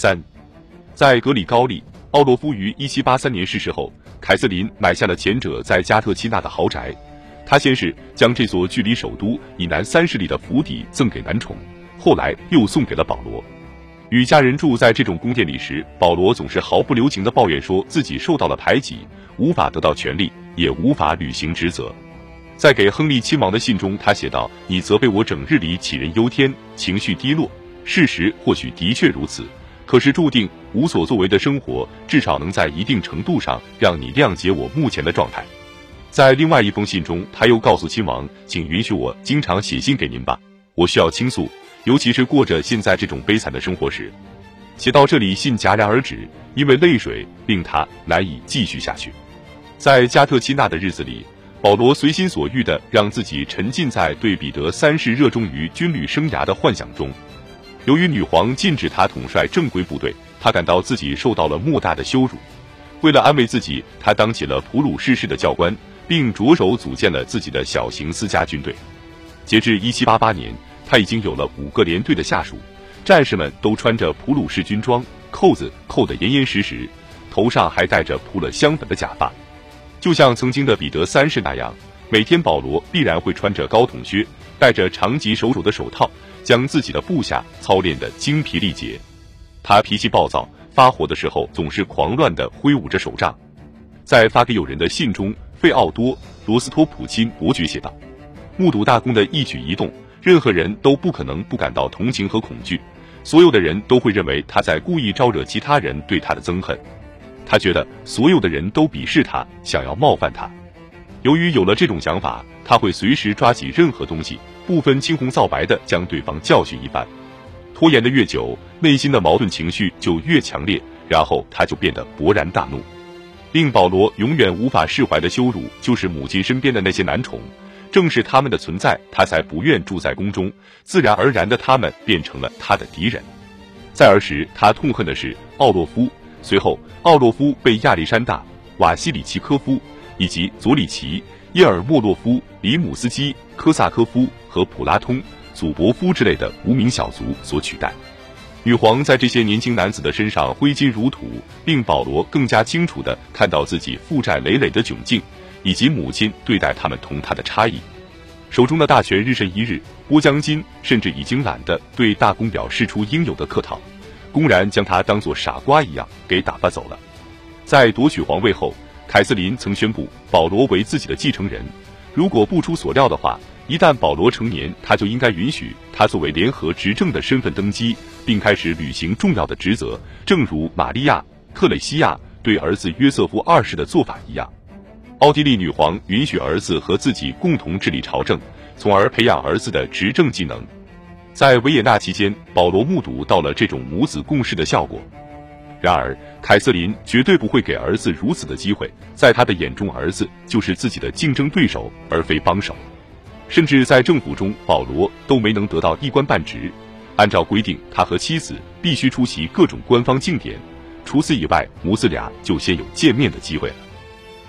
三，在格里高利·奥洛夫于一七八三年逝世后，凯瑟琳买下了前者在加特齐纳的豪宅。他先是将这座距离首都以南三十里的府邸赠给男宠，后来又送给了保罗。与家人住在这种宫殿里时，保罗总是毫不留情地抱怨说自己受到了排挤，无法得到权利，也无法履行职责。在给亨利亲王的信中，他写道：“你责备我整日里杞人忧天，情绪低落。事实或许的确如此，可是注定无所作为的生活，至少能在一定程度上让你谅解我目前的状态。”在另外一封信中，他又告诉亲王：“请允许我经常写信给您吧，我需要倾诉，尤其是过着现在这种悲惨的生活时。”写到这里，信戛然而止，因为泪水令他难以继续下去。在加特基纳的日子里，保罗随心所欲地让自己沉浸在对彼得三世热衷于军旅生涯的幻想中。由于女皇禁止他统帅正规部队，他感到自己受到了莫大的羞辱。为了安慰自己，他当起了普鲁士式的教官。并着手组建了自己的小型私家军队。截至一七八八年，他已经有了五个连队的下属，战士们都穿着普鲁士军装，扣子扣得严严实实，头上还戴着铺了香粉的假发，就像曾经的彼得三世那样。每天，保罗必然会穿着高筒靴，戴着长及手肘的手套，将自己的部下操练得精疲力竭。他脾气暴躁，发火的时候总是狂乱地挥舞着手杖。在发给友人的信中。费奥多·罗斯托普钦伯爵写道：“目睹大公的一举一动，任何人都不可能不感到同情和恐惧。所有的人都会认为他在故意招惹其他人对他的憎恨。他觉得所有的人都鄙视他，想要冒犯他。由于有了这种想法，他会随时抓起任何东西，不分青红皂白的将对方教训一番。拖延的越久，内心的矛盾情绪就越强烈，然后他就变得勃然大怒。”令保罗永远无法释怀的羞辱，就是母亲身边的那些男宠。正是他们的存在，他才不愿住在宫中。自然而然的，他们变成了他的敌人。在儿时，他痛恨的是奥洛夫。随后，奥洛夫被亚历山大、瓦西里奇科夫以及佐里奇、叶尔莫洛夫、里姆斯基、科萨科夫和普拉通、祖伯夫之类的无名小卒所取代。女皇在这些年轻男子的身上挥金如土，令保罗更加清楚地看到自己负债累累的窘境，以及母亲对待他们同他的差异。手中的大权日甚一日，波将军甚至已经懒得对大公表示出应有的客套，公然将他当作傻瓜一样给打发走了。在夺取皇位后，凯瑟琳曾宣布保罗为自己的继承人。如果不出所料的话，一旦保罗成年，他就应该允许他作为联合执政的身份登基，并开始履行重要的职责，正如玛利亚·特蕾西亚对儿子约瑟夫二世的做法一样。奥地利女皇允许儿子和自己共同治理朝政，从而培养儿子的执政技能。在维也纳期间，保罗目睹到了这种母子共事的效果。然而，凯瑟琳绝对不会给儿子如此的机会，在他的眼中，儿子就是自己的竞争对手，而非帮手。甚至在政府中，保罗都没能得到一官半职。按照规定，他和妻子必须出席各种官方庆典，除此以外，母子俩就先有见面的机会了。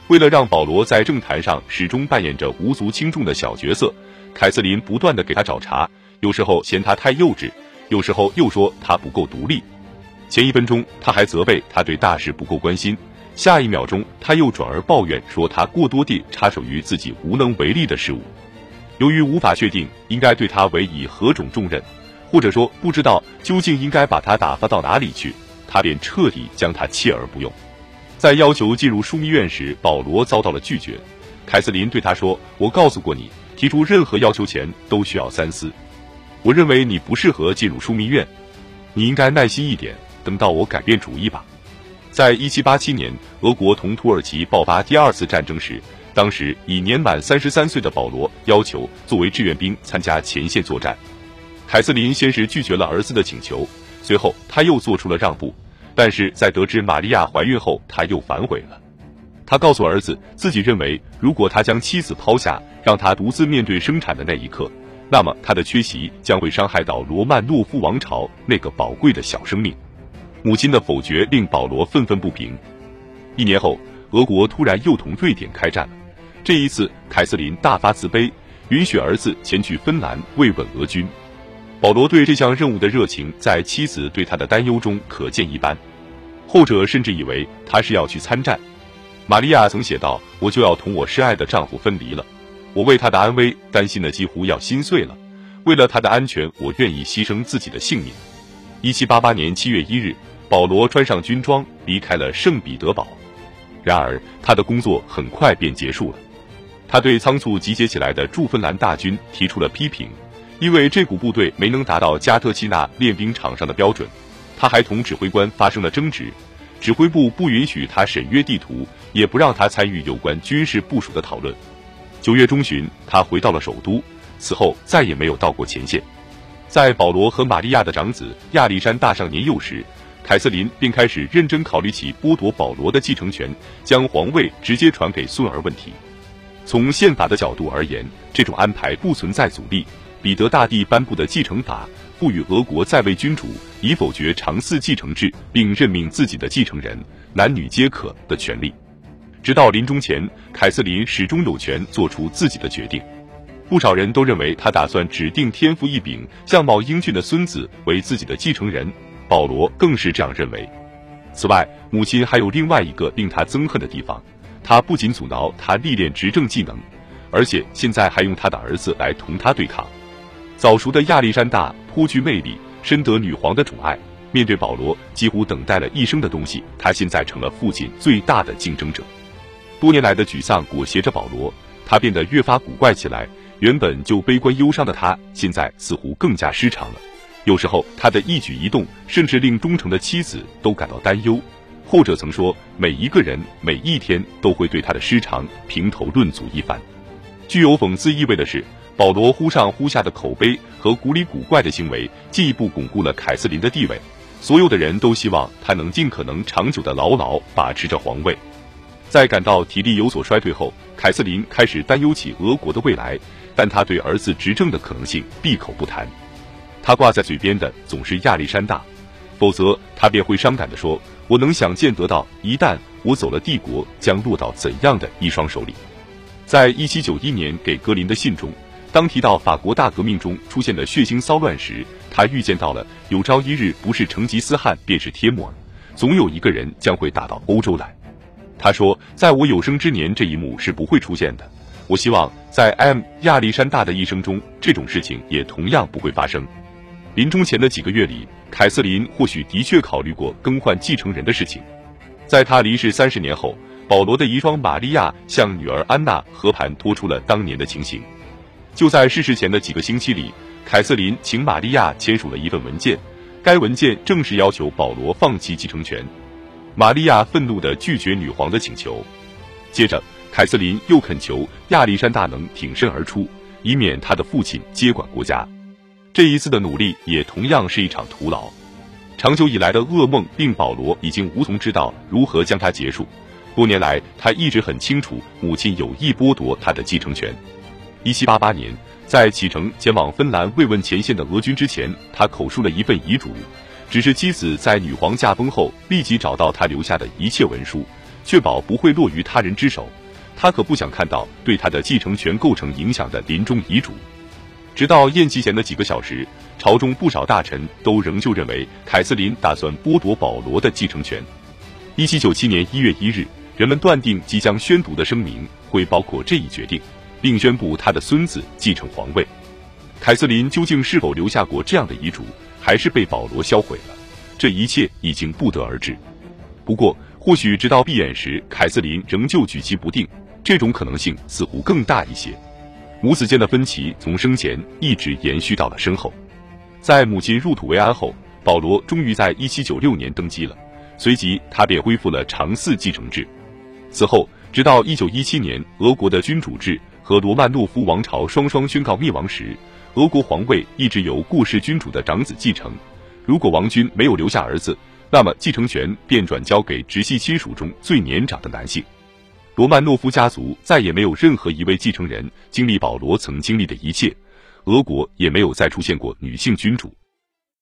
为了让保罗在政坛上始终扮演着无足轻重的小角色，凯瑟琳不断的给他找茬，有时候嫌他太幼稚，有时候又说他不够独立。前一分钟他还责备他对大事不够关心，下一秒钟他又转而抱怨说他过多地插手于自己无能为力的事物。由于无法确定应该对他委以何种重任，或者说不知道究竟应该把他打发到哪里去，他便彻底将他弃而不用。在要求进入枢密院时，保罗遭到了拒绝。凯瑟琳对他说：“我告诉过你，提出任何要求前都需要三思。我认为你不适合进入枢密院，你应该耐心一点，等到我改变主意吧。”在一七八七年，俄国同土耳其爆发第二次战争时。当时已年满三十三岁的保罗要求作为志愿兵参加前线作战，凯瑟琳先是拒绝了儿子的请求，随后他又做出了让步，但是在得知玛利亚怀孕后，他又反悔了。他告诉儿子，自己认为如果他将妻子抛下，让他独自面对生产的那一刻，那么他的缺席将会伤害到罗曼诺夫王朝那个宝贵的小生命。母亲的否决令保罗愤愤不平。一年后，俄国突然又同瑞典开战了。这一次，凯瑟琳大发慈悲，允许儿子前去芬兰慰问俄军。保罗对这项任务的热情，在妻子对他的担忧中可见一斑。后者甚至以为他是要去参战。玛利亚曾写道：“我就要同我深爱的丈夫分离了，我为他的安危担心的几乎要心碎了。为了他的安全，我愿意牺牲自己的性命。”一七八八年七月一日，保罗穿上军装离开了圣彼得堡。然而，他的工作很快便结束了。他对仓促集结起来的驻芬兰大军提出了批评。因为这股部队没能达到加特齐纳练兵场上的标准，他还同指挥官发生了争执。指挥部不允许他审阅地图，也不让他参与有关军事部署的讨论。九月中旬，他回到了首都，此后再也没有到过前线。在保罗和玛利亚的长子亚历山大上年幼时，凯瑟琳便开始认真考虑起剥夺保罗的继承权，将皇位直接传给孙儿问题。从宪法的角度而言，这种安排不存在阻力。彼得大帝颁布的继承法赋予俄国在位君主以否决长嗣继承制并任命自己的继承人，男女皆可的权利。直到临终前，凯瑟琳始终有权做出自己的决定。不少人都认为他打算指定天赋异禀、相貌英俊的孙子为自己的继承人，保罗更是这样认为。此外，母亲还有另外一个令他憎恨的地方：他不仅阻挠他历练执政技能，而且现在还用他的儿子来同他对抗。早熟的亚历山大颇具魅力，深得女皇的宠爱。面对保罗几乎等待了一生的东西，他现在成了父亲最大的竞争者。多年来的沮丧裹挟着保罗，他变得越发古怪起来。原本就悲观忧伤的他，现在似乎更加失常了。有时候，他的一举一动，甚至令忠诚的妻子都感到担忧。后者曾说，每一个人每一天都会对他的失常评头论足一番。具有讽刺意味的是。保罗忽上忽下的口碑和古里古怪的行为，进一步巩固了凯瑟琳的地位。所有的人都希望他能尽可能长久的牢牢把持着皇位。在感到体力有所衰退后，凯瑟琳开始担忧起俄国的未来，但他对儿子执政的可能性闭口不谈。他挂在嘴边的总是亚历山大，否则他便会伤感地说：“我能想见得到，一旦我走了，帝国将落到怎样的一双手里。”在一七九一年给格林的信中。当提到法国大革命中出现的血腥骚乱时，他预见到了有朝一日不是成吉思汗便是帖木儿，总有一个人将会打到欧洲来。他说，在我有生之年，这一幕是不会出现的。我希望在 M 亚历山大的一生中，这种事情也同样不会发生。临终前的几个月里，凯瑟琳或许的确考虑过更换继承人的事情。在他离世三十年后，保罗的遗孀玛利亚向女儿安娜和盘托出了当年的情形。就在逝世前的几个星期里，凯瑟琳请玛利亚签署了一份文件，该文件正式要求保罗放弃继承权。玛利亚愤怒地拒绝女皇的请求。接着，凯瑟琳又恳求亚历山大能挺身而出，以免他的父亲接管国家。这一次的努力也同样是一场徒劳。长久以来的噩梦令保罗已经无从知道如何将它结束。多年来，他一直很清楚母亲有意剥夺他的继承权。一七八八年，在启程前往芬兰慰问前线的俄军之前，他口述了一份遗嘱，只是妻子在女皇驾崩后立即找到他留下的一切文书，确保不会落于他人之手。他可不想看到对他的继承权构成影响的临终遗嘱。直到宴席前的几个小时，朝中不少大臣都仍旧认为凯瑟琳打算剥夺保罗的继承权。一七九七年一月一日，人们断定即将宣读的声明会包括这一决定。并宣布他的孙子继承皇位。凯瑟琳究竟是否留下过这样的遗嘱，还是被保罗销毁了？这一切已经不得而知。不过，或许直到闭眼时，凯瑟琳仍旧举棋不定，这种可能性似乎更大一些。母子间的分歧从生前一直延续到了身后。在母亲入土为安后，保罗终于在1796年登基了，随即他便恢复了长嗣继承制。此后，直到1917年，俄国的君主制。和罗曼诺夫王朝双双宣告灭亡时，俄国皇位一直由过世君主的长子继承。如果王君没有留下儿子，那么继承权便转交给直系亲属中最年长的男性。罗曼诺夫家族再也没有任何一位继承人经历保罗曾经历的一切，俄国也没有再出现过女性君主。